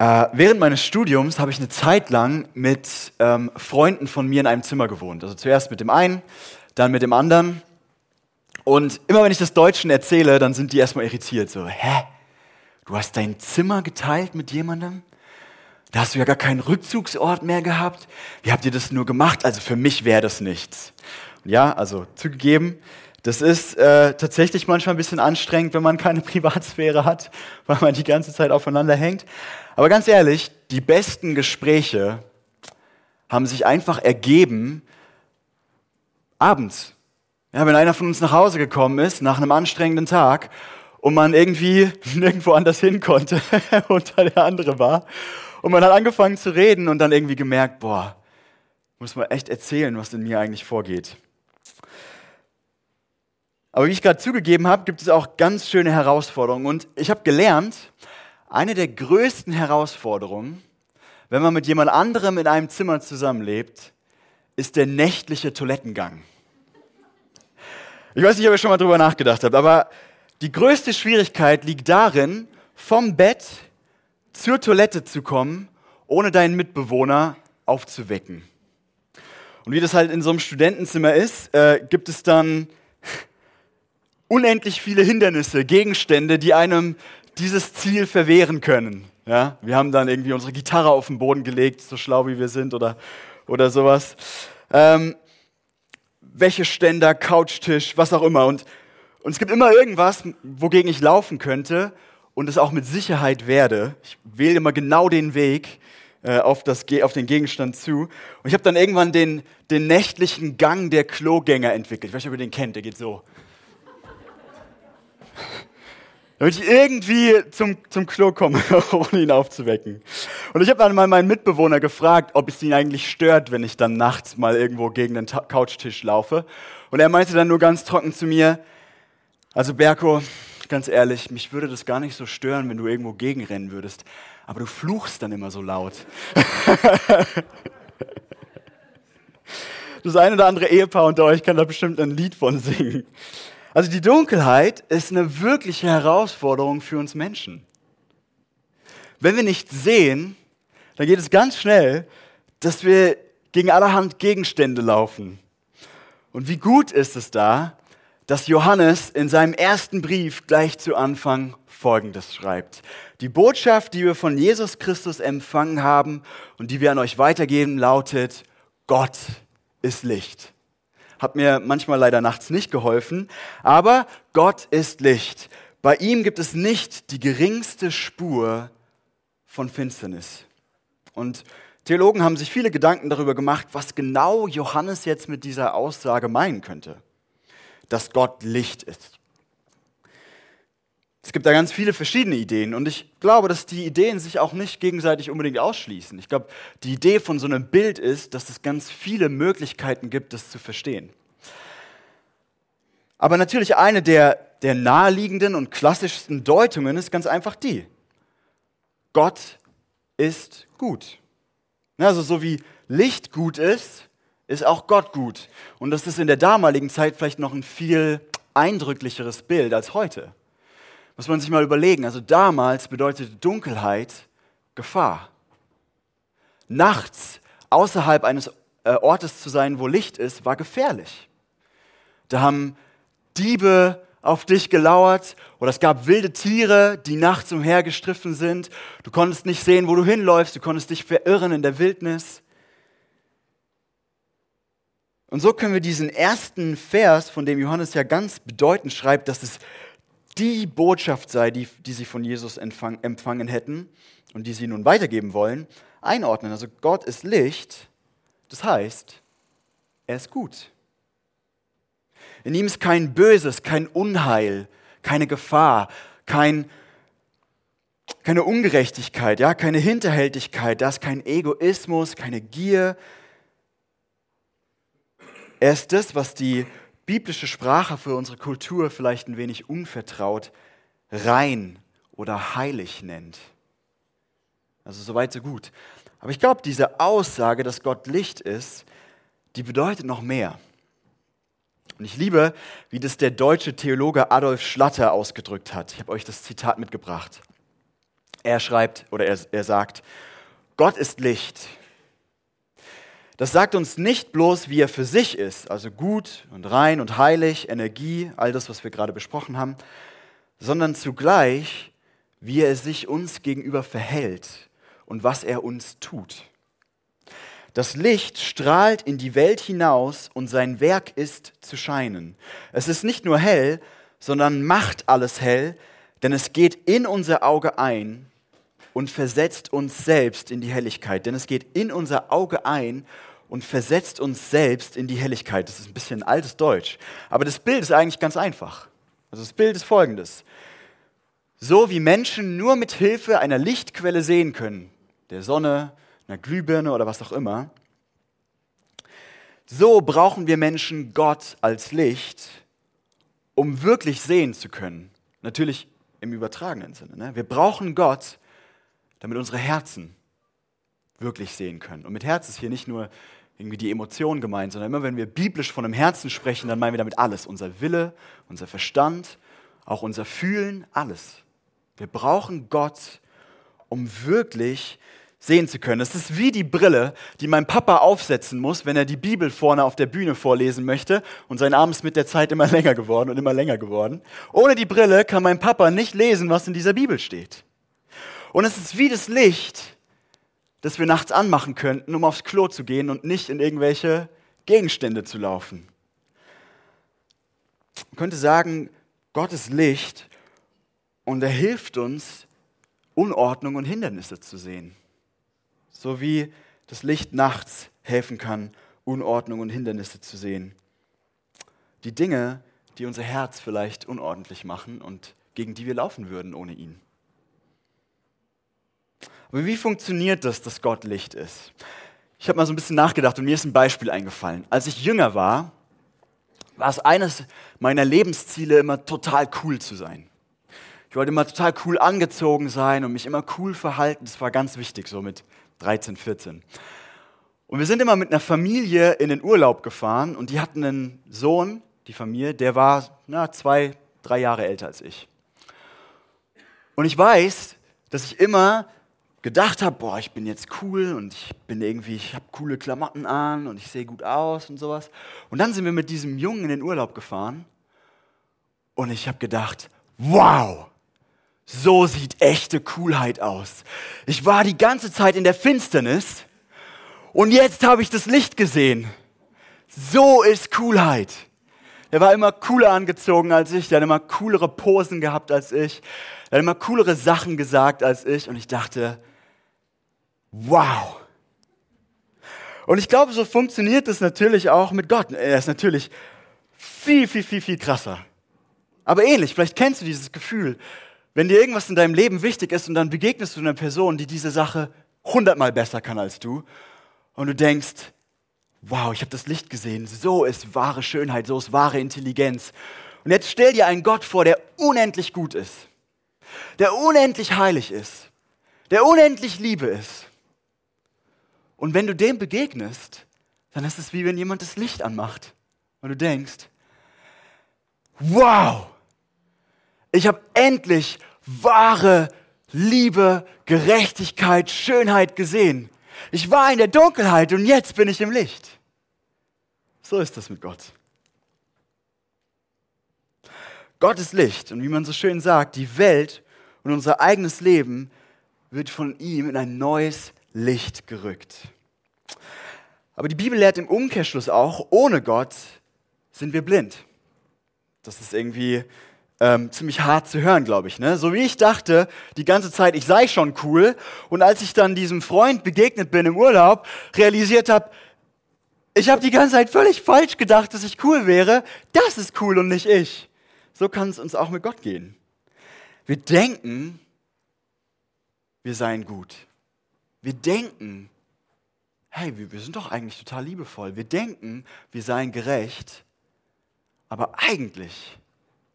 Äh, während meines Studiums habe ich eine Zeit lang mit ähm, Freunden von mir in einem Zimmer gewohnt. Also zuerst mit dem einen, dann mit dem anderen. Und immer wenn ich das Deutschen erzähle, dann sind die erstmal irritiert. So, hä? Du hast dein Zimmer geteilt mit jemandem? Da hast du ja gar keinen Rückzugsort mehr gehabt. Wie habt ihr das nur gemacht? Also für mich wäre das nichts. Ja, also zugegeben, das ist äh, tatsächlich manchmal ein bisschen anstrengend, wenn man keine Privatsphäre hat, weil man die ganze Zeit aufeinander hängt. Aber ganz ehrlich, die besten Gespräche haben sich einfach ergeben abends. Ja, wenn einer von uns nach Hause gekommen ist nach einem anstrengenden Tag und man irgendwie nirgendwo anders hin konnte und da der andere war und man hat angefangen zu reden und dann irgendwie gemerkt, boah, muss man echt erzählen, was in mir eigentlich vorgeht. Aber wie ich gerade zugegeben habe, gibt es auch ganz schöne Herausforderungen. Und ich habe gelernt, eine der größten Herausforderungen, wenn man mit jemand anderem in einem Zimmer zusammenlebt, ist der nächtliche Toilettengang. Ich weiß nicht, ob ihr schon mal drüber nachgedacht habt, aber die größte Schwierigkeit liegt darin, vom Bett zur Toilette zu kommen, ohne deinen Mitbewohner aufzuwecken. Und wie das halt in so einem Studentenzimmer ist, äh, gibt es dann unendlich viele Hindernisse, Gegenstände, die einem dieses Ziel verwehren können. Ja, wir haben dann irgendwie unsere Gitarre auf den Boden gelegt, so schlau wie wir sind oder, oder sowas. Ähm, Wäscheständer, Couchtisch, was auch immer. Und, und es gibt immer irgendwas, wogegen ich laufen könnte und es auch mit Sicherheit werde. Ich wähle immer genau den Weg äh, auf, das, auf den Gegenstand zu. Und ich habe dann irgendwann den, den nächtlichen Gang der Klogänger entwickelt. Ich weiß nicht, ob ihr den kennt, der geht so damit ich irgendwie zum, zum Klo komme, ohne ihn aufzuwecken. Und ich habe dann mal meinen Mitbewohner gefragt, ob es ihn eigentlich stört, wenn ich dann nachts mal irgendwo gegen den Ta Couchtisch laufe. Und er meinte dann nur ganz trocken zu mir, also Berko, ganz ehrlich, mich würde das gar nicht so stören, wenn du irgendwo gegenrennen würdest. Aber du fluchst dann immer so laut. das eine oder andere Ehepaar unter euch kann da bestimmt ein Lied von singen. Also die Dunkelheit ist eine wirkliche Herausforderung für uns Menschen. Wenn wir nicht sehen, dann geht es ganz schnell, dass wir gegen allerhand Gegenstände laufen. Und wie gut ist es da, dass Johannes in seinem ersten Brief gleich zu Anfang Folgendes schreibt. Die Botschaft, die wir von Jesus Christus empfangen haben und die wir an euch weitergeben, lautet, Gott ist Licht hat mir manchmal leider nachts nicht geholfen. Aber Gott ist Licht. Bei ihm gibt es nicht die geringste Spur von Finsternis. Und Theologen haben sich viele Gedanken darüber gemacht, was genau Johannes jetzt mit dieser Aussage meinen könnte, dass Gott Licht ist. Es gibt da ganz viele verschiedene Ideen und ich glaube, dass die Ideen sich auch nicht gegenseitig unbedingt ausschließen. Ich glaube, die Idee von so einem Bild ist, dass es ganz viele Möglichkeiten gibt, das zu verstehen. Aber natürlich eine der, der naheliegenden und klassischsten Deutungen ist ganz einfach die. Gott ist gut. Also so wie Licht gut ist, ist auch Gott gut. Und das ist in der damaligen Zeit vielleicht noch ein viel eindrücklicheres Bild als heute. Muss man sich mal überlegen. Also damals bedeutete Dunkelheit Gefahr. Nachts außerhalb eines äh, Ortes zu sein, wo Licht ist, war gefährlich. Da haben Diebe auf dich gelauert oder es gab wilde Tiere, die nachts umhergestriffen sind. Du konntest nicht sehen, wo du hinläufst, du konntest dich verirren in der Wildnis. Und so können wir diesen ersten Vers, von dem Johannes ja ganz bedeutend schreibt, dass es die Botschaft sei, die, die sie von Jesus empfang, empfangen hätten und die sie nun weitergeben wollen, einordnen. Also Gott ist Licht, das heißt, er ist gut. In ihm ist kein Böses, kein Unheil, keine Gefahr, kein, keine Ungerechtigkeit, ja, keine Hinterhältigkeit, da ist kein Egoismus, keine Gier. Er ist das, was die biblische Sprache für unsere Kultur vielleicht ein wenig unvertraut rein oder heilig nennt. Also soweit so gut. Aber ich glaube, diese Aussage, dass Gott Licht ist, die bedeutet noch mehr. Und ich liebe, wie das der deutsche Theologe Adolf Schlatter ausgedrückt hat. Ich habe euch das Zitat mitgebracht. Er schreibt oder er, er sagt, Gott ist Licht. Das sagt uns nicht bloß, wie er für sich ist, also gut und rein und heilig, Energie, all das, was wir gerade besprochen haben, sondern zugleich, wie er sich uns gegenüber verhält und was er uns tut. Das Licht strahlt in die Welt hinaus und sein Werk ist zu scheinen. Es ist nicht nur hell, sondern macht alles hell, denn es geht in unser Auge ein und versetzt uns selbst in die Helligkeit. Denn es geht in unser Auge ein und versetzt uns selbst in die Helligkeit. Das ist ein bisschen altes Deutsch. Aber das Bild ist eigentlich ganz einfach. Also das Bild ist folgendes. So wie Menschen nur mit Hilfe einer Lichtquelle sehen können, der Sonne, einer Glühbirne oder was auch immer. So brauchen wir Menschen Gott als Licht, um wirklich sehen zu können. Natürlich im übertragenen Sinne. Ne? Wir brauchen Gott, damit unsere Herzen wirklich sehen können. Und mit Herz ist hier nicht nur irgendwie die Emotion gemeint, sondern immer wenn wir biblisch von einem Herzen sprechen, dann meinen wir damit alles. Unser Wille, unser Verstand, auch unser Fühlen, alles. Wir brauchen Gott, um wirklich sehen zu können. Es ist wie die Brille, die mein Papa aufsetzen muss, wenn er die Bibel vorne auf der Bühne vorlesen möchte. Und sein Arm ist mit der Zeit immer länger geworden und immer länger geworden. Ohne die Brille kann mein Papa nicht lesen, was in dieser Bibel steht. Und es ist wie das Licht, das wir nachts anmachen könnten, um aufs Klo zu gehen und nicht in irgendwelche Gegenstände zu laufen. Man könnte sagen, Gott ist Licht und er hilft uns, Unordnung und Hindernisse zu sehen so wie das Licht nachts helfen kann, Unordnung und Hindernisse zu sehen. Die Dinge, die unser Herz vielleicht unordentlich machen und gegen die wir laufen würden ohne ihn. Aber wie funktioniert das, dass Gott Licht ist? Ich habe mal so ein bisschen nachgedacht und mir ist ein Beispiel eingefallen. Als ich jünger war, war es eines meiner Lebensziele, immer total cool zu sein. Ich wollte immer total cool angezogen sein und mich immer cool verhalten. Das war ganz wichtig, so mit 13, 14. Und wir sind immer mit einer Familie in den Urlaub gefahren und die hatten einen Sohn, die Familie, der war na, zwei, drei Jahre älter als ich. Und ich weiß, dass ich immer gedacht habe, boah, ich bin jetzt cool und ich bin irgendwie, ich habe coole Klamotten an und ich sehe gut aus und sowas. Und dann sind wir mit diesem Jungen in den Urlaub gefahren und ich habe gedacht, wow, so sieht echte Coolheit aus. Ich war die ganze Zeit in der Finsternis und jetzt habe ich das Licht gesehen. So ist Coolheit. Er war immer cooler angezogen als ich, der hat immer coolere Posen gehabt als ich, er hat immer coolere Sachen gesagt als ich und ich dachte, wow. Und ich glaube, so funktioniert es natürlich auch mit Gott. Er ist natürlich viel, viel, viel, viel krasser. Aber ähnlich, vielleicht kennst du dieses Gefühl, wenn dir irgendwas in deinem Leben wichtig ist und dann begegnest du einer Person, die diese Sache hundertmal besser kann als du und du denkst, wow, ich habe das Licht gesehen, so ist wahre Schönheit, so ist wahre Intelligenz. Und jetzt stell dir einen Gott vor, der unendlich gut ist, der unendlich heilig ist, der unendlich Liebe ist. Und wenn du dem begegnest, dann ist es wie wenn jemand das Licht anmacht und du denkst, wow, ich habe endlich wahre Liebe, Gerechtigkeit, Schönheit gesehen. Ich war in der Dunkelheit und jetzt bin ich im Licht. So ist das mit Gott. Gott ist Licht und wie man so schön sagt, die Welt und unser eigenes Leben wird von ihm in ein neues Licht gerückt. Aber die Bibel lehrt im Umkehrschluss auch, ohne Gott sind wir blind. Das ist irgendwie ähm, ziemlich hart zu hören, glaube ich. Ne? So wie ich dachte, die ganze Zeit, ich sei schon cool. Und als ich dann diesem Freund begegnet bin im Urlaub, realisiert habe, ich habe die ganze Zeit völlig falsch gedacht, dass ich cool wäre. Das ist cool und nicht ich. So kann es uns auch mit Gott gehen. Wir denken, wir seien gut. Wir denken, hey, wir sind doch eigentlich total liebevoll. Wir denken, wir seien gerecht. Aber eigentlich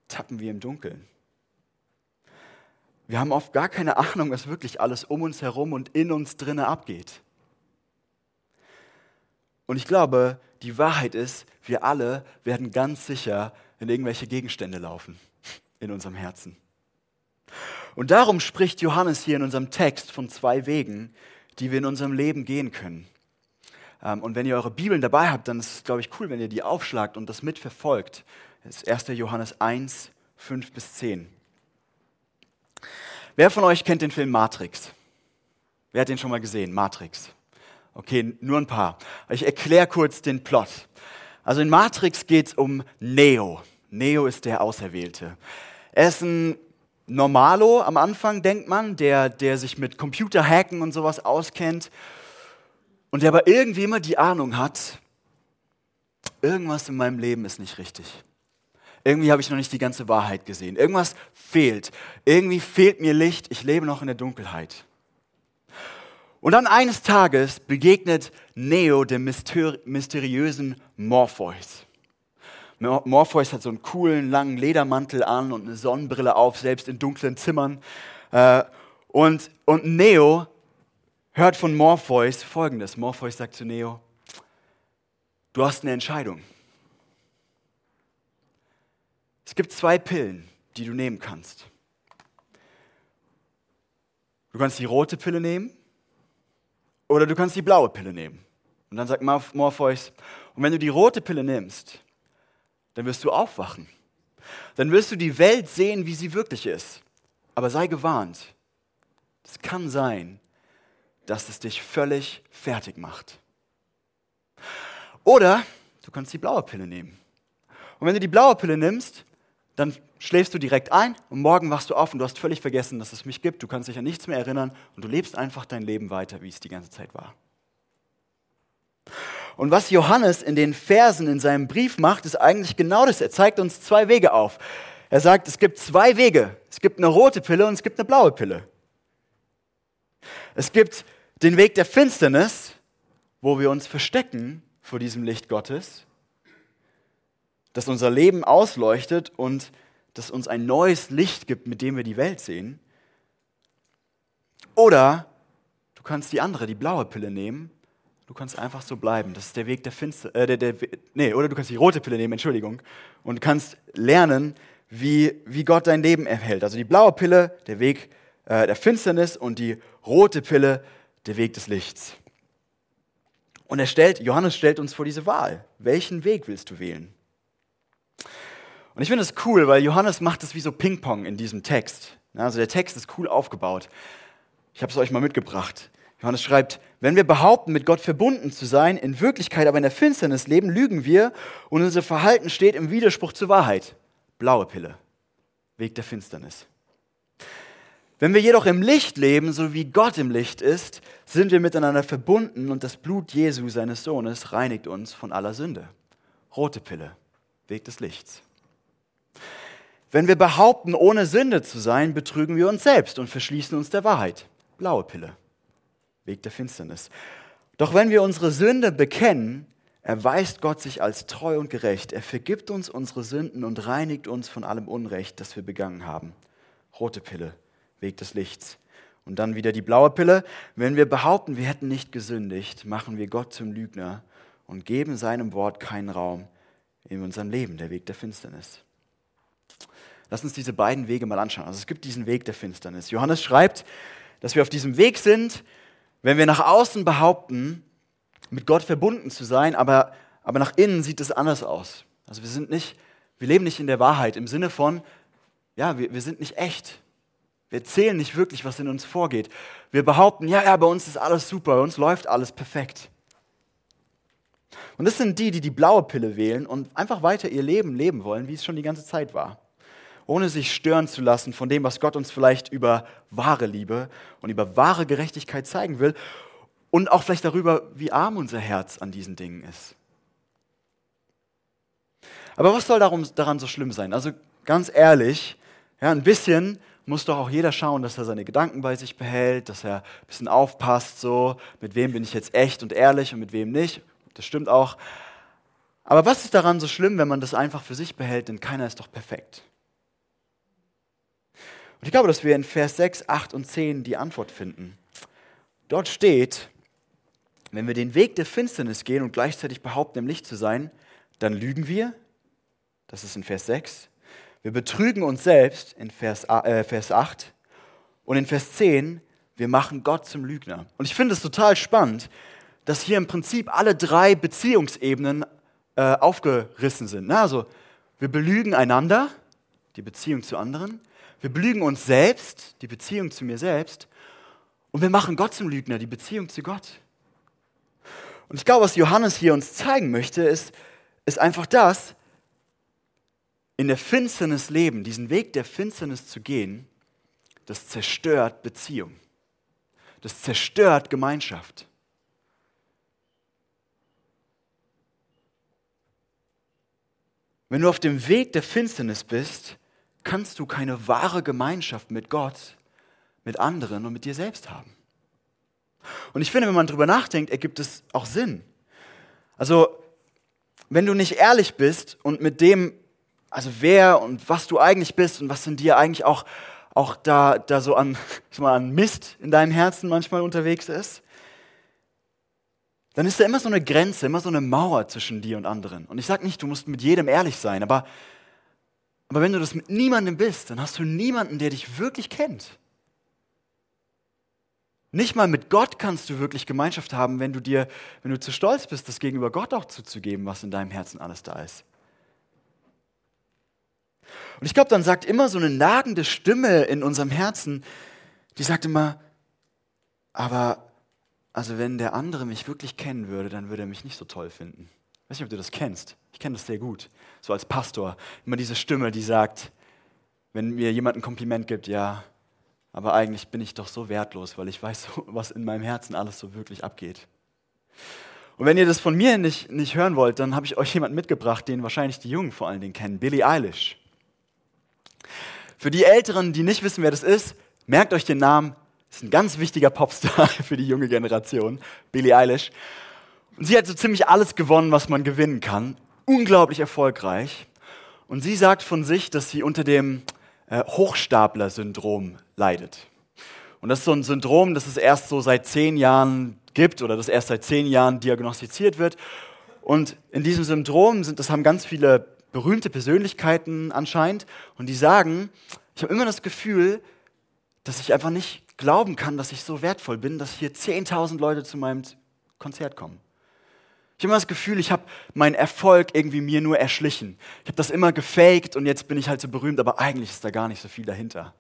tappen wir im Dunkeln. Wir haben oft gar keine Ahnung, was wirklich alles um uns herum und in uns drinne abgeht. Und ich glaube, die Wahrheit ist, wir alle werden ganz sicher in irgendwelche Gegenstände laufen in unserem Herzen. Und darum spricht Johannes hier in unserem Text von zwei Wegen, die wir in unserem Leben gehen können. Ähm, und wenn ihr eure Bibeln dabei habt, dann ist es, glaube ich, cool, wenn ihr die aufschlagt und das mitverfolgt. Das ist 1. Johannes 1, 5 bis 10. Wer von euch kennt den Film Matrix? Wer hat den schon mal gesehen? Matrix. Okay, nur ein paar. Ich erkläre kurz den Plot. Also in Matrix geht es um Neo. Neo ist der Auserwählte. Er ist ein Normalo am Anfang, denkt man, der, der sich mit Computerhacken und sowas auskennt und der aber irgendwie immer die Ahnung hat, irgendwas in meinem Leben ist nicht richtig. Irgendwie habe ich noch nicht die ganze Wahrheit gesehen. Irgendwas fehlt. Irgendwie fehlt mir Licht. Ich lebe noch in der Dunkelheit. Und dann eines Tages begegnet Neo dem mysteriösen Morpheus. Morpheus hat so einen coolen, langen Ledermantel an und eine Sonnenbrille auf, selbst in dunklen Zimmern. Äh, und, und Neo hört von Morpheus folgendes. Morpheus sagt zu Neo, du hast eine Entscheidung. Es gibt zwei Pillen, die du nehmen kannst. Du kannst die rote Pille nehmen oder du kannst die blaue Pille nehmen. Und dann sagt Morpheus, und wenn du die rote Pille nimmst, dann wirst du aufwachen. Dann wirst du die Welt sehen, wie sie wirklich ist. Aber sei gewarnt. Es kann sein, dass es dich völlig fertig macht. Oder du kannst die blaue Pille nehmen. Und wenn du die blaue Pille nimmst, dann schläfst du direkt ein und morgen wachst du auf und du hast völlig vergessen, dass es mich gibt. Du kannst dich an nichts mehr erinnern und du lebst einfach dein Leben weiter, wie es die ganze Zeit war. Und was Johannes in den Versen in seinem Brief macht, ist eigentlich genau das. Er zeigt uns zwei Wege auf. Er sagt, es gibt zwei Wege. Es gibt eine rote Pille und es gibt eine blaue Pille. Es gibt den Weg der Finsternis, wo wir uns verstecken vor diesem Licht Gottes das unser Leben ausleuchtet und das uns ein neues Licht gibt, mit dem wir die Welt sehen. Oder du kannst die andere, die blaue Pille nehmen. Du kannst einfach so bleiben. Das ist der Weg der Finster. Äh, der, der, nee, oder du kannst die rote Pille nehmen, Entschuldigung. Und kannst lernen, wie, wie Gott dein Leben erhält. Also die blaue Pille, der Weg äh, der Finsternis und die rote Pille, der Weg des Lichts. Und er stellt, Johannes stellt uns vor diese Wahl. Welchen Weg willst du wählen? Und ich finde es cool, weil Johannes macht es wie so Ping-Pong in diesem Text. Also der Text ist cool aufgebaut. Ich habe es euch mal mitgebracht. Johannes schreibt, wenn wir behaupten, mit Gott verbunden zu sein, in Wirklichkeit aber in der Finsternis leben, lügen wir und unser Verhalten steht im Widerspruch zur Wahrheit. Blaue Pille, Weg der Finsternis. Wenn wir jedoch im Licht leben, so wie Gott im Licht ist, sind wir miteinander verbunden und das Blut Jesu, seines Sohnes, reinigt uns von aller Sünde. Rote Pille, Weg des Lichts. Wenn wir behaupten, ohne Sünde zu sein, betrügen wir uns selbst und verschließen uns der Wahrheit. Blaue Pille. Weg der Finsternis. Doch wenn wir unsere Sünde bekennen, erweist Gott sich als treu und gerecht. Er vergibt uns unsere Sünden und reinigt uns von allem Unrecht, das wir begangen haben. Rote Pille, Weg des Lichts. Und dann wieder die blaue Pille. Wenn wir behaupten, wir hätten nicht gesündigt, machen wir Gott zum Lügner und geben seinem Wort keinen Raum in unserem Leben, der Weg der Finsternis. Lass uns diese beiden Wege mal anschauen. Also es gibt diesen Weg der Finsternis. Johannes schreibt, dass wir auf diesem Weg sind, wenn wir nach außen behaupten, mit Gott verbunden zu sein, aber, aber nach innen sieht es anders aus. Also wir sind nicht, wir leben nicht in der Wahrheit im Sinne von, ja, wir, wir sind nicht echt. Wir erzählen nicht wirklich, was in uns vorgeht. Wir behaupten, ja, ja, bei uns ist alles super, bei uns läuft alles perfekt. Und das sind die, die die blaue Pille wählen und einfach weiter ihr Leben leben wollen, wie es schon die ganze Zeit war. Ohne sich stören zu lassen von dem, was Gott uns vielleicht über wahre Liebe und über wahre Gerechtigkeit zeigen will und auch vielleicht darüber, wie arm unser Herz an diesen Dingen ist. Aber was soll darum, daran so schlimm sein? Also ganz ehrlich, ja, ein bisschen muss doch auch jeder schauen, dass er seine Gedanken bei sich behält, dass er ein bisschen aufpasst, so mit wem bin ich jetzt echt und ehrlich und mit wem nicht das stimmt auch. Aber was ist daran so schlimm, wenn man das einfach für sich behält, denn keiner ist doch perfekt? Und ich glaube, dass wir in Vers 6, 8 und 10 die Antwort finden. Dort steht, wenn wir den Weg der Finsternis gehen und gleichzeitig behaupten, im Licht zu sein, dann lügen wir. Das ist in Vers 6. Wir betrügen uns selbst in Vers, äh, Vers 8. Und in Vers 10, wir machen Gott zum Lügner. Und ich finde es total spannend, dass hier im Prinzip alle drei Beziehungsebenen äh, aufgerissen sind. Na, also wir belügen einander, die Beziehung zu anderen. Wir belügen uns selbst, die Beziehung zu mir selbst. Und wir machen Gott zum Lügner, die Beziehung zu Gott. Und ich glaube, was Johannes hier uns zeigen möchte, ist, ist einfach das, in der Finsternis leben, diesen Weg der Finsternis zu gehen, das zerstört Beziehung. Das zerstört Gemeinschaft. Wenn du auf dem Weg der Finsternis bist, kannst du keine wahre Gemeinschaft mit Gott, mit anderen und mit dir selbst haben. Und ich finde, wenn man darüber nachdenkt, ergibt es auch Sinn. Also, wenn du nicht ehrlich bist und mit dem, also wer und was du eigentlich bist und was in dir eigentlich auch, auch da, da so an, mal, an Mist in deinem Herzen manchmal unterwegs ist, dann ist da immer so eine Grenze, immer so eine Mauer zwischen dir und anderen. Und ich sage nicht, du musst mit jedem ehrlich sein, aber, aber wenn du das mit niemandem bist, dann hast du niemanden, der dich wirklich kennt. Nicht mal mit Gott kannst du wirklich Gemeinschaft haben, wenn du dir, wenn du zu stolz bist, das gegenüber Gott auch zuzugeben, was in deinem Herzen alles da ist. Und ich glaube, dann sagt immer so eine nagende Stimme in unserem Herzen, die sagt immer, aber also wenn der andere mich wirklich kennen würde, dann würde er mich nicht so toll finden. Ich weiß nicht, ob du das kennst. Ich kenne das sehr gut. So als Pastor. Immer diese Stimme, die sagt, wenn mir jemand ein Kompliment gibt, ja, aber eigentlich bin ich doch so wertlos, weil ich weiß, was in meinem Herzen alles so wirklich abgeht. Und wenn ihr das von mir nicht, nicht hören wollt, dann habe ich euch jemanden mitgebracht, den wahrscheinlich die Jungen vor allen Dingen kennen, Billie Eilish. Für die Älteren, die nicht wissen, wer das ist, merkt euch den Namen ist ein ganz wichtiger Popstar für die junge Generation, Billie Eilish. Und sie hat so ziemlich alles gewonnen, was man gewinnen kann. Unglaublich erfolgreich. Und sie sagt von sich, dass sie unter dem äh, Hochstapler-Syndrom leidet. Und das ist so ein Syndrom, das es erst so seit zehn Jahren gibt oder das erst seit zehn Jahren diagnostiziert wird. Und in diesem Syndrom sind, das haben ganz viele berühmte Persönlichkeiten anscheinend und die sagen, ich habe immer das Gefühl, dass ich einfach nicht glauben kann, dass ich so wertvoll bin, dass hier 10.000 Leute zu meinem Konzert kommen. Ich habe immer das Gefühl, ich habe meinen Erfolg irgendwie mir nur erschlichen. Ich habe das immer gefaked und jetzt bin ich halt so berühmt, aber eigentlich ist da gar nicht so viel dahinter.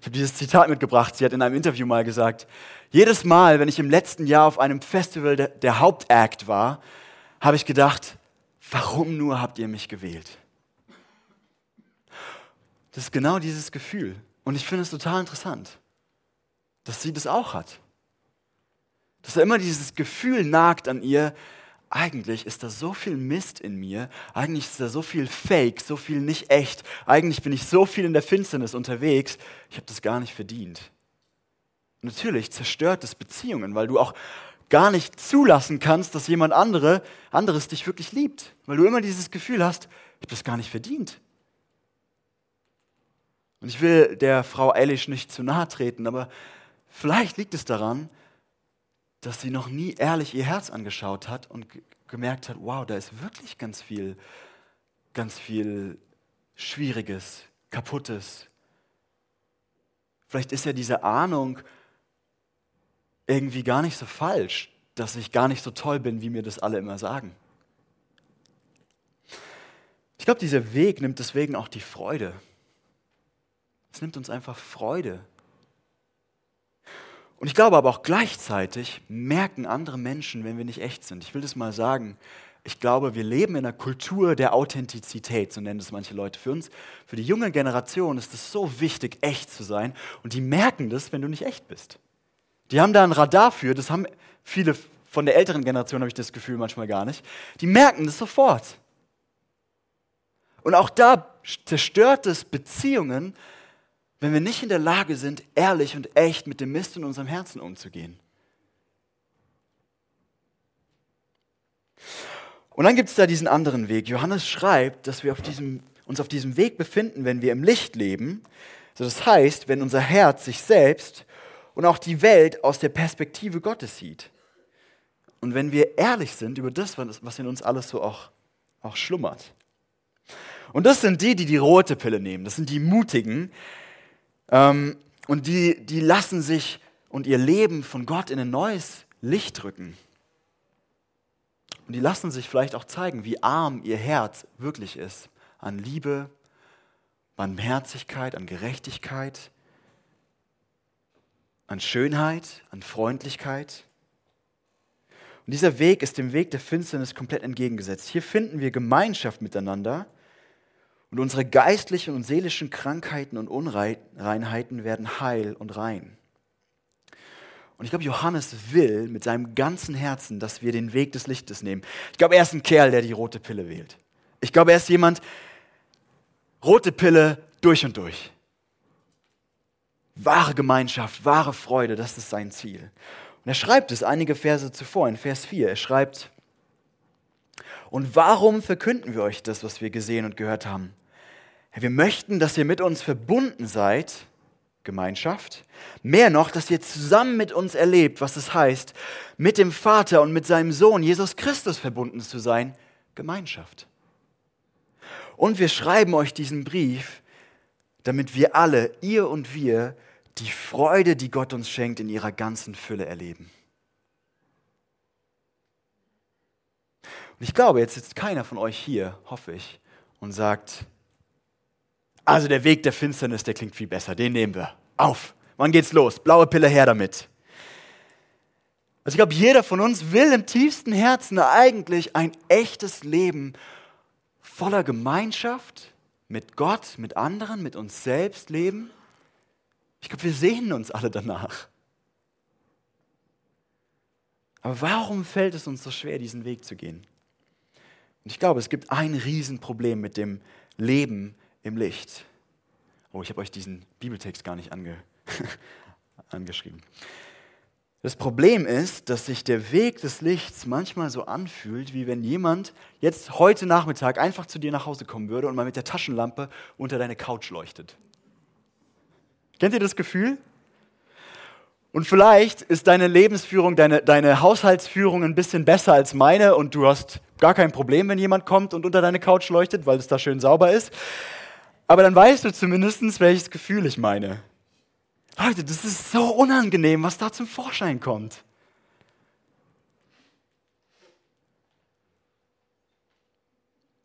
Ich habe dieses Zitat mitgebracht. Sie hat in einem Interview mal gesagt, jedes Mal, wenn ich im letzten Jahr auf einem Festival der, der Hauptakt war, habe ich gedacht, warum nur habt ihr mich gewählt? Das ist genau dieses Gefühl. Und ich finde es total interessant dass sie das auch hat. Dass da immer dieses Gefühl nagt an ihr, eigentlich ist da so viel Mist in mir, eigentlich ist da so viel Fake, so viel nicht echt, eigentlich bin ich so viel in der Finsternis unterwegs, ich habe das gar nicht verdient. natürlich zerstört es Beziehungen, weil du auch gar nicht zulassen kannst, dass jemand andere, anderes dich wirklich liebt, weil du immer dieses Gefühl hast, ich habe das gar nicht verdient. Und ich will der Frau Eilish nicht zu nahe treten, aber Vielleicht liegt es daran, dass sie noch nie ehrlich ihr Herz angeschaut hat und gemerkt hat, wow, da ist wirklich ganz viel, ganz viel Schwieriges, Kaputtes. Vielleicht ist ja diese Ahnung irgendwie gar nicht so falsch, dass ich gar nicht so toll bin, wie mir das alle immer sagen. Ich glaube, dieser Weg nimmt deswegen auch die Freude. Es nimmt uns einfach Freude, und ich glaube aber auch gleichzeitig merken andere Menschen, wenn wir nicht echt sind. Ich will das mal sagen. Ich glaube, wir leben in einer Kultur der Authentizität, so nennen es manche Leute. Für uns, für die junge Generation ist es so wichtig, echt zu sein. Und die merken das, wenn du nicht echt bist. Die haben da ein Radar für, das haben viele von der älteren Generation, habe ich das Gefühl, manchmal gar nicht. Die merken das sofort. Und auch da zerstört es Beziehungen, wenn wir nicht in der Lage sind, ehrlich und echt mit dem Mist in unserem Herzen umzugehen. Und dann gibt es da diesen anderen Weg. Johannes schreibt, dass wir auf diesem, uns auf diesem Weg befinden, wenn wir im Licht leben. Also das heißt, wenn unser Herz sich selbst und auch die Welt aus der Perspektive Gottes sieht. Und wenn wir ehrlich sind über das, was in uns alles so auch, auch schlummert. Und das sind die, die die rote Pille nehmen. Das sind die Mutigen, ähm, Und die, die lassen sich und ihr Leben von Gott in ein neues Licht rücken. Und die lassen sich vielleicht auch zeigen, wie arm ihr Herz wirklich ist an Liebe, Barmherzigkeit, an Gerechtigkeit, an Schönheit, an Freundlichkeit. Und dieser Weg ist dem Weg der Finsternis komplett entgegengesetzt. Hier finden wir Gemeinschaft miteinander und unsere geistlichen und seelischen Krankheiten und Unreinheiten werden heil und rein. Und ich glaube, Johannes will mit seinem ganzen Herzen, dass wir den Weg des Lichtes nehmen. Ich glaube, er ist ein Kerl, der die rote Pille wählt. Ich glaube, er ist jemand, rote Pille durch und durch. Wahre Gemeinschaft, wahre Freude, das ist sein Ziel. Und er schreibt es einige Verse zuvor, in Vers 4. Er schreibt, und warum verkünden wir euch das, was wir gesehen und gehört haben? Wir möchten, dass ihr mit uns verbunden seid Gemeinschaft. Mehr noch, dass ihr zusammen mit uns erlebt, was es heißt, mit dem Vater und mit seinem Sohn Jesus Christus verbunden zu sein. Gemeinschaft. Und wir schreiben euch diesen Brief, damit wir alle, ihr und wir, die Freude, die Gott uns schenkt, in ihrer ganzen Fülle erleben. Und ich glaube, jetzt sitzt keiner von euch hier, hoffe ich, und sagt, also der Weg der Finsternis, der klingt viel besser. Den nehmen wir. Auf. Wann geht's los? Blaue Pille her damit. Also ich glaube, jeder von uns will im tiefsten Herzen eigentlich ein echtes Leben voller Gemeinschaft mit Gott, mit anderen, mit uns selbst leben. Ich glaube, wir sehnen uns alle danach. Aber warum fällt es uns so schwer, diesen Weg zu gehen? Und ich glaube, es gibt ein Riesenproblem mit dem Leben im Licht. Oh, ich habe euch diesen Bibeltext gar nicht ange angeschrieben. Das Problem ist, dass sich der Weg des Lichts manchmal so anfühlt, wie wenn jemand jetzt heute Nachmittag einfach zu dir nach Hause kommen würde und mal mit der Taschenlampe unter deine Couch leuchtet. Kennt ihr das Gefühl? Und vielleicht ist deine Lebensführung, deine, deine Haushaltsführung ein bisschen besser als meine und du hast gar kein Problem, wenn jemand kommt und unter deine Couch leuchtet, weil es da schön sauber ist. Aber dann weißt du zumindest, welches Gefühl ich meine. Leute, das ist so unangenehm, was da zum Vorschein kommt.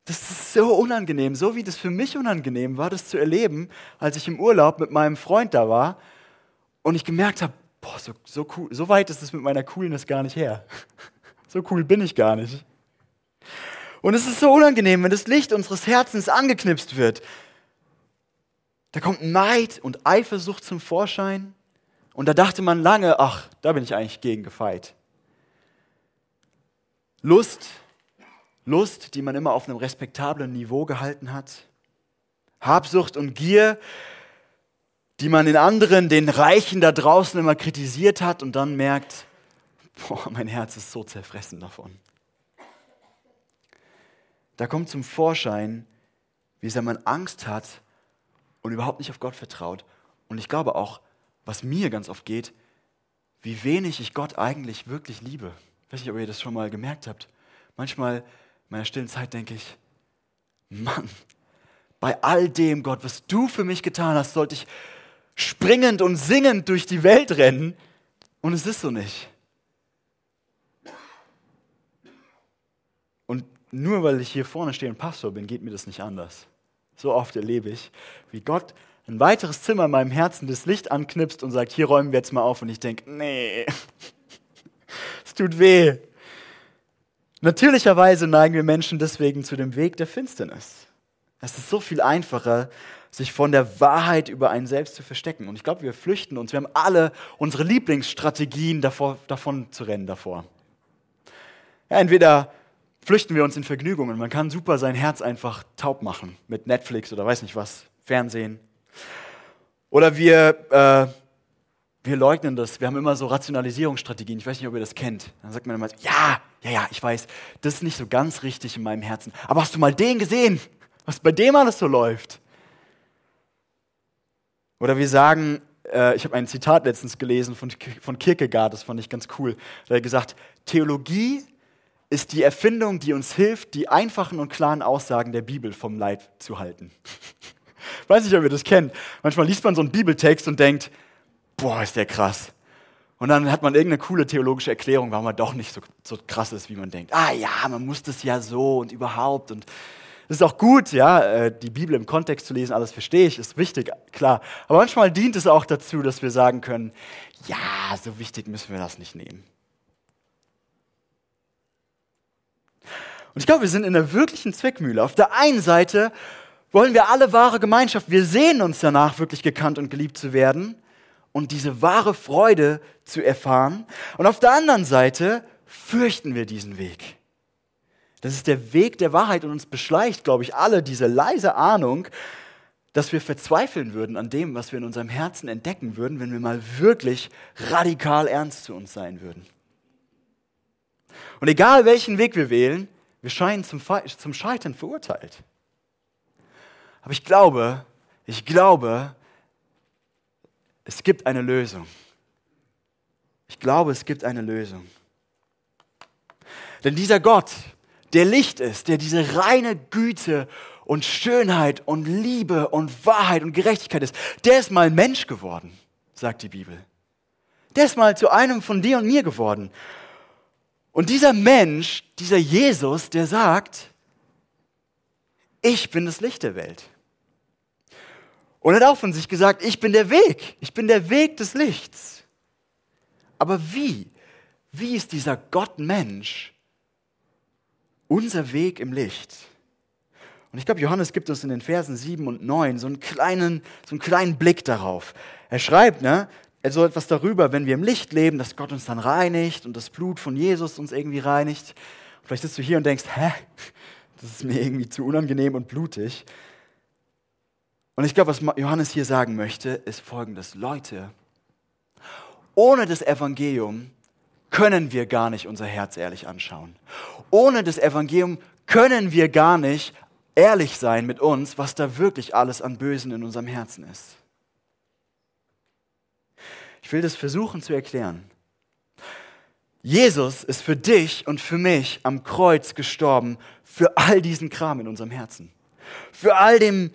Das ist so unangenehm, so wie das für mich unangenehm war, das zu erleben, als ich im Urlaub mit meinem Freund da war und ich gemerkt habe, boah, so, so, cool, so weit ist es mit meiner Coolness gar nicht her. So cool bin ich gar nicht. Und es ist so unangenehm, wenn das Licht unseres Herzens angeknipst wird. Da kommt Neid und Eifersucht zum Vorschein. Und da dachte man lange, ach, da bin ich eigentlich gegen gefeit. Lust, Lust, die man immer auf einem respektablen Niveau gehalten hat. Habsucht und Gier, die man in anderen, den Reichen da draußen immer kritisiert hat und dann merkt, boah, mein Herz ist so zerfressen davon. Da kommt zum Vorschein, wie sehr man Angst hat, und überhaupt nicht auf Gott vertraut. Und ich glaube auch, was mir ganz oft geht, wie wenig ich Gott eigentlich wirklich liebe. Ich weiß nicht, ob ihr das schon mal gemerkt habt. Manchmal in meiner stillen Zeit denke ich, Mann, bei all dem, Gott, was du für mich getan hast, sollte ich springend und singend durch die Welt rennen. Und es ist so nicht. Und nur weil ich hier vorne stehe und Pastor bin, geht mir das nicht anders. So oft erlebe ich, wie Gott ein weiteres Zimmer in meinem Herzen das Licht anknipst und sagt, hier räumen wir jetzt mal auf. Und ich denke, nee, es tut weh. Natürlicherweise neigen wir Menschen deswegen zu dem Weg der Finsternis. Es ist so viel einfacher, sich von der Wahrheit über einen selbst zu verstecken. Und ich glaube, wir flüchten uns. Wir haben alle unsere Lieblingsstrategien davor, davon zu rennen davor. Ja, entweder flüchten wir uns in Vergnügungen. Man kann super sein Herz einfach taub machen mit Netflix oder weiß nicht was, Fernsehen. Oder wir, äh, wir leugnen das. Wir haben immer so Rationalisierungsstrategien. Ich weiß nicht, ob ihr das kennt. Dann sagt man immer, ja, ja, ja, ich weiß, das ist nicht so ganz richtig in meinem Herzen. Aber hast du mal den gesehen, was bei dem alles so läuft? Oder wir sagen, äh, ich habe ein Zitat letztens gelesen von, von Kierkegaard, das fand ich ganz cool. Da hat er gesagt, Theologie ist die Erfindung, die uns hilft, die einfachen und klaren Aussagen der Bibel vom Leib zu halten. Weiß nicht, ob ihr das kennt. Manchmal liest man so einen Bibeltext und denkt, boah, ist der krass. Und dann hat man irgendeine coole theologische Erklärung, warum er doch nicht so, so krass ist, wie man denkt. Ah ja, man muss das ja so und überhaupt. Und es ist auch gut, ja, äh, die Bibel im Kontext zu lesen, alles verstehe ich, ist wichtig, klar. Aber manchmal dient es auch dazu, dass wir sagen können, ja, so wichtig müssen wir das nicht nehmen. Und ich glaube, wir sind in einer wirklichen Zweckmühle. Auf der einen Seite wollen wir alle wahre Gemeinschaft, wir sehen uns danach, wirklich gekannt und geliebt zu werden und diese wahre Freude zu erfahren. Und auf der anderen Seite fürchten wir diesen Weg. Das ist der Weg der Wahrheit und uns beschleicht, glaube ich, alle diese leise Ahnung, dass wir verzweifeln würden an dem, was wir in unserem Herzen entdecken würden, wenn wir mal wirklich radikal ernst zu uns sein würden. Und egal welchen Weg wir wählen, wir scheinen zum, zum Scheitern verurteilt. Aber ich glaube, ich glaube, es gibt eine Lösung. Ich glaube, es gibt eine Lösung. Denn dieser Gott, der Licht ist, der diese reine Güte und Schönheit und Liebe und Wahrheit und Gerechtigkeit ist, der ist mal Mensch geworden, sagt die Bibel. Der ist mal zu einem von dir und mir geworden. Und dieser Mensch, dieser Jesus, der sagt, ich bin das Licht der Welt. Und hat auch von sich gesagt, ich bin der Weg, ich bin der Weg des Lichts. Aber wie? Wie ist dieser Gott-Mensch unser Weg im Licht? Und ich glaube, Johannes gibt uns in den Versen 7 und 9 so einen kleinen, so einen kleinen Blick darauf. Er schreibt, ne, so etwas darüber, wenn wir im Licht leben, dass Gott uns dann reinigt und das Blut von Jesus uns irgendwie reinigt. Vielleicht sitzt du hier und denkst, hä, das ist mir irgendwie zu unangenehm und blutig. Und ich glaube, was Johannes hier sagen möchte, ist folgendes. Leute, ohne das Evangelium können wir gar nicht unser Herz ehrlich anschauen. Ohne das Evangelium können wir gar nicht ehrlich sein mit uns, was da wirklich alles an Bösen in unserem Herzen ist. Ich will das versuchen zu erklären. Jesus ist für dich und für mich am Kreuz gestorben für all diesen Kram in unserem Herzen. Für all dem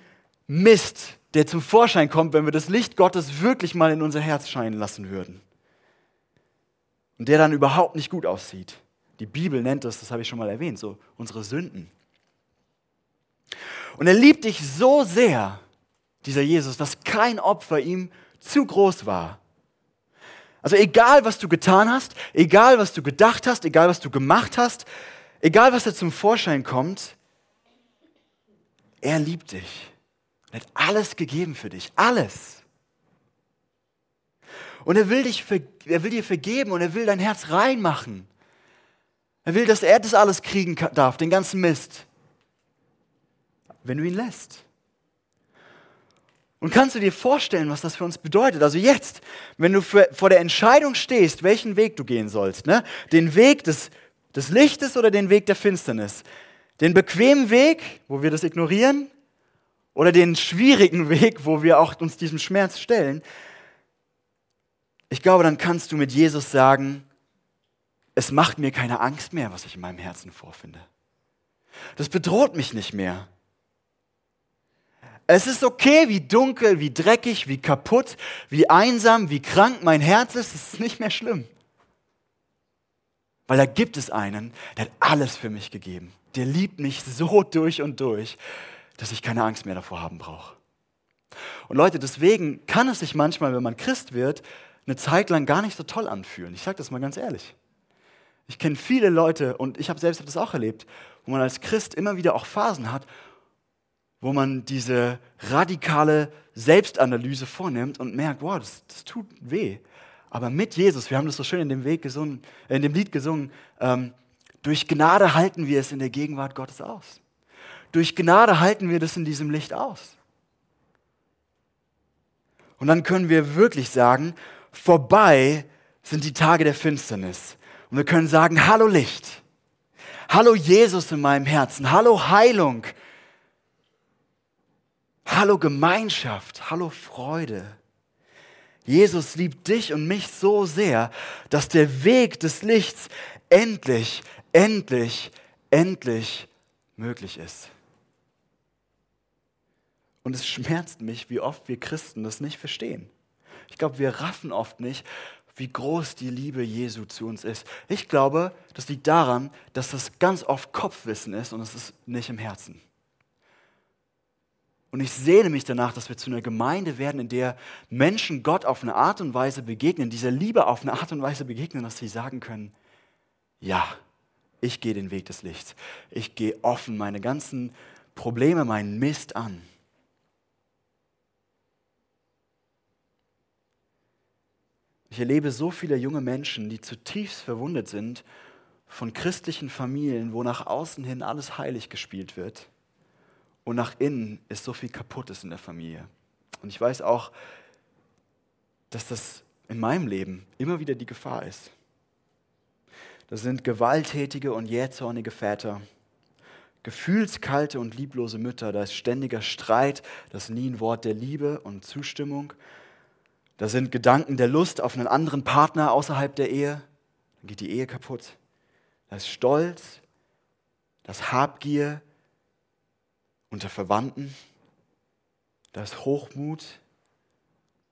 Mist, der zum Vorschein kommt, wenn wir das Licht Gottes wirklich mal in unser Herz scheinen lassen würden. Und der dann überhaupt nicht gut aussieht. Die Bibel nennt das, das habe ich schon mal erwähnt, so unsere Sünden. Und er liebt dich so sehr, dieser Jesus, dass kein Opfer ihm zu groß war. Also egal, was du getan hast, egal, was du gedacht hast, egal, was du gemacht hast, egal, was da zum Vorschein kommt, er liebt dich. Er hat alles gegeben für dich, alles. Und er will, dich, er will dir vergeben und er will dein Herz reinmachen. Er will, dass er das alles kriegen darf, den ganzen Mist, wenn du ihn lässt. Und kannst du dir vorstellen, was das für uns bedeutet? Also jetzt, wenn du für, vor der Entscheidung stehst, welchen Weg du gehen sollst, ne? den Weg des, des Lichtes oder den Weg der Finsternis, den bequemen Weg, wo wir das ignorieren, oder den schwierigen Weg, wo wir auch uns diesem Schmerz stellen, ich glaube, dann kannst du mit Jesus sagen, es macht mir keine Angst mehr, was ich in meinem Herzen vorfinde. Das bedroht mich nicht mehr. Es ist okay, wie dunkel, wie dreckig, wie kaputt, wie einsam, wie krank mein Herz ist. Es ist nicht mehr schlimm. Weil da gibt es einen, der hat alles für mich gegeben. Der liebt mich so durch und durch, dass ich keine Angst mehr davor haben brauche. Und Leute, deswegen kann es sich manchmal, wenn man Christ wird, eine Zeit lang gar nicht so toll anfühlen. Ich sage das mal ganz ehrlich. Ich kenne viele Leute und ich habe selbst das auch erlebt, wo man als Christ immer wieder auch Phasen hat, wo man diese radikale Selbstanalyse vornimmt und merkt, wow, das, das tut weh. Aber mit Jesus, wir haben das so schön in dem, Weg gesungen, äh, in dem Lied gesungen, ähm, durch Gnade halten wir es in der Gegenwart Gottes aus. Durch Gnade halten wir das in diesem Licht aus. Und dann können wir wirklich sagen, vorbei sind die Tage der Finsternis. Und wir können sagen, hallo Licht. Hallo Jesus in meinem Herzen. Hallo Heilung Hallo Gemeinschaft, hallo Freude. Jesus liebt dich und mich so sehr, dass der Weg des Lichts endlich, endlich, endlich möglich ist. Und es schmerzt mich, wie oft wir Christen das nicht verstehen. Ich glaube, wir raffen oft nicht, wie groß die Liebe Jesu zu uns ist. Ich glaube, das liegt daran, dass das ganz oft Kopfwissen ist und es ist nicht im Herzen. Und ich sehne mich danach, dass wir zu einer Gemeinde werden, in der Menschen Gott auf eine Art und Weise begegnen, dieser Liebe auf eine Art und Weise begegnen, dass sie sagen können, ja, ich gehe den Weg des Lichts. Ich gehe offen meine ganzen Probleme, meinen Mist an. Ich erlebe so viele junge Menschen, die zutiefst verwundet sind von christlichen Familien, wo nach außen hin alles heilig gespielt wird und nach innen ist so viel Kaputtes in der Familie. Und ich weiß auch, dass das in meinem Leben immer wieder die Gefahr ist. Das sind gewalttätige und jähzornige Väter, gefühlskalte und lieblose Mütter, da ist ständiger Streit, das ist nie ein Wort der Liebe und Zustimmung, da sind Gedanken der Lust auf einen anderen Partner außerhalb der Ehe. Dann geht die Ehe kaputt. Da ist Stolz, das Habgier unter Verwandten. Da ist Hochmut.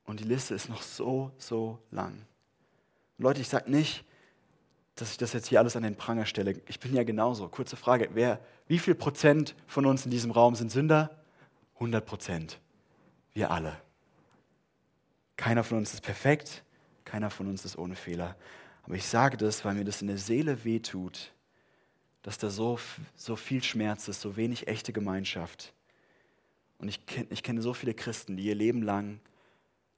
Und die Liste ist noch so, so lang. Leute, ich sage nicht, dass ich das jetzt hier alles an den Pranger stelle. Ich bin ja genauso. Kurze Frage. Wer, wie viel Prozent von uns in diesem Raum sind Sünder? 100 Prozent. Wir alle. Keiner von uns ist perfekt, keiner von uns ist ohne Fehler. Aber ich sage das, weil mir das in der Seele wehtut, dass da so, so viel Schmerz ist, so wenig echte Gemeinschaft. Und ich, ich kenne so viele Christen, die ihr Leben lang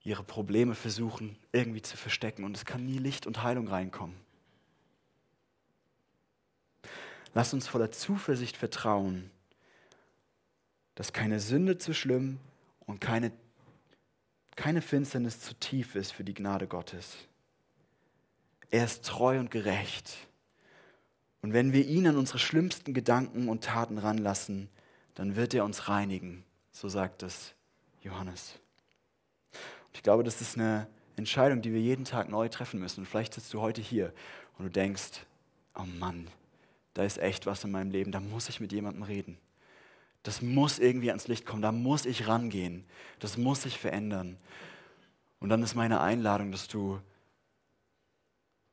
ihre Probleme versuchen irgendwie zu verstecken und es kann nie Licht und Heilung reinkommen. Lass uns voller Zuversicht vertrauen, dass keine Sünde zu schlimm und keine keine Finsternis zu tief ist für die Gnade Gottes. Er ist treu und gerecht. Und wenn wir ihn an unsere schlimmsten Gedanken und Taten ranlassen, dann wird er uns reinigen. So sagt es Johannes. Und ich glaube, das ist eine Entscheidung, die wir jeden Tag neu treffen müssen. Und vielleicht sitzt du heute hier und du denkst, oh Mann, da ist echt was in meinem Leben, da muss ich mit jemandem reden. Das muss irgendwie ans Licht kommen, da muss ich rangehen, das muss sich verändern. Und dann ist meine Einladung, dass du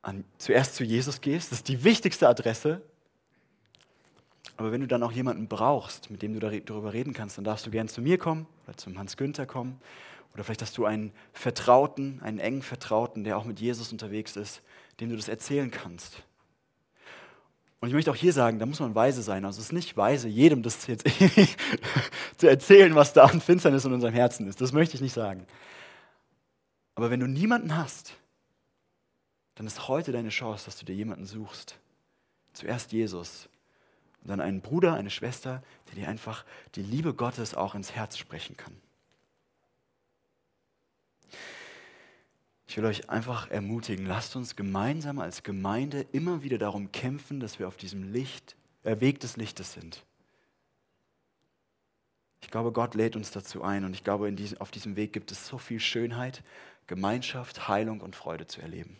an, zuerst zu Jesus gehst, das ist die wichtigste Adresse. Aber wenn du dann auch jemanden brauchst, mit dem du darüber reden kannst, dann darfst du gern zu mir kommen oder zum Hans Günther kommen. Oder vielleicht hast du einen Vertrauten, einen engen Vertrauten, der auch mit Jesus unterwegs ist, dem du das erzählen kannst. Und ich möchte auch hier sagen, da muss man weise sein. Also es ist nicht weise, jedem das jetzt zu erzählen, was da an Finsternis in unserem Herzen ist. Das möchte ich nicht sagen. Aber wenn du niemanden hast, dann ist heute deine Chance, dass du dir jemanden suchst. Zuerst Jesus und dann einen Bruder, eine Schwester, der dir einfach die Liebe Gottes auch ins Herz sprechen kann. Ich will euch einfach ermutigen, lasst uns gemeinsam als Gemeinde immer wieder darum kämpfen, dass wir auf diesem Licht, äh, Weg des Lichtes sind. Ich glaube, Gott lädt uns dazu ein und ich glaube, diesem, auf diesem Weg gibt es so viel Schönheit, Gemeinschaft, Heilung und Freude zu erleben.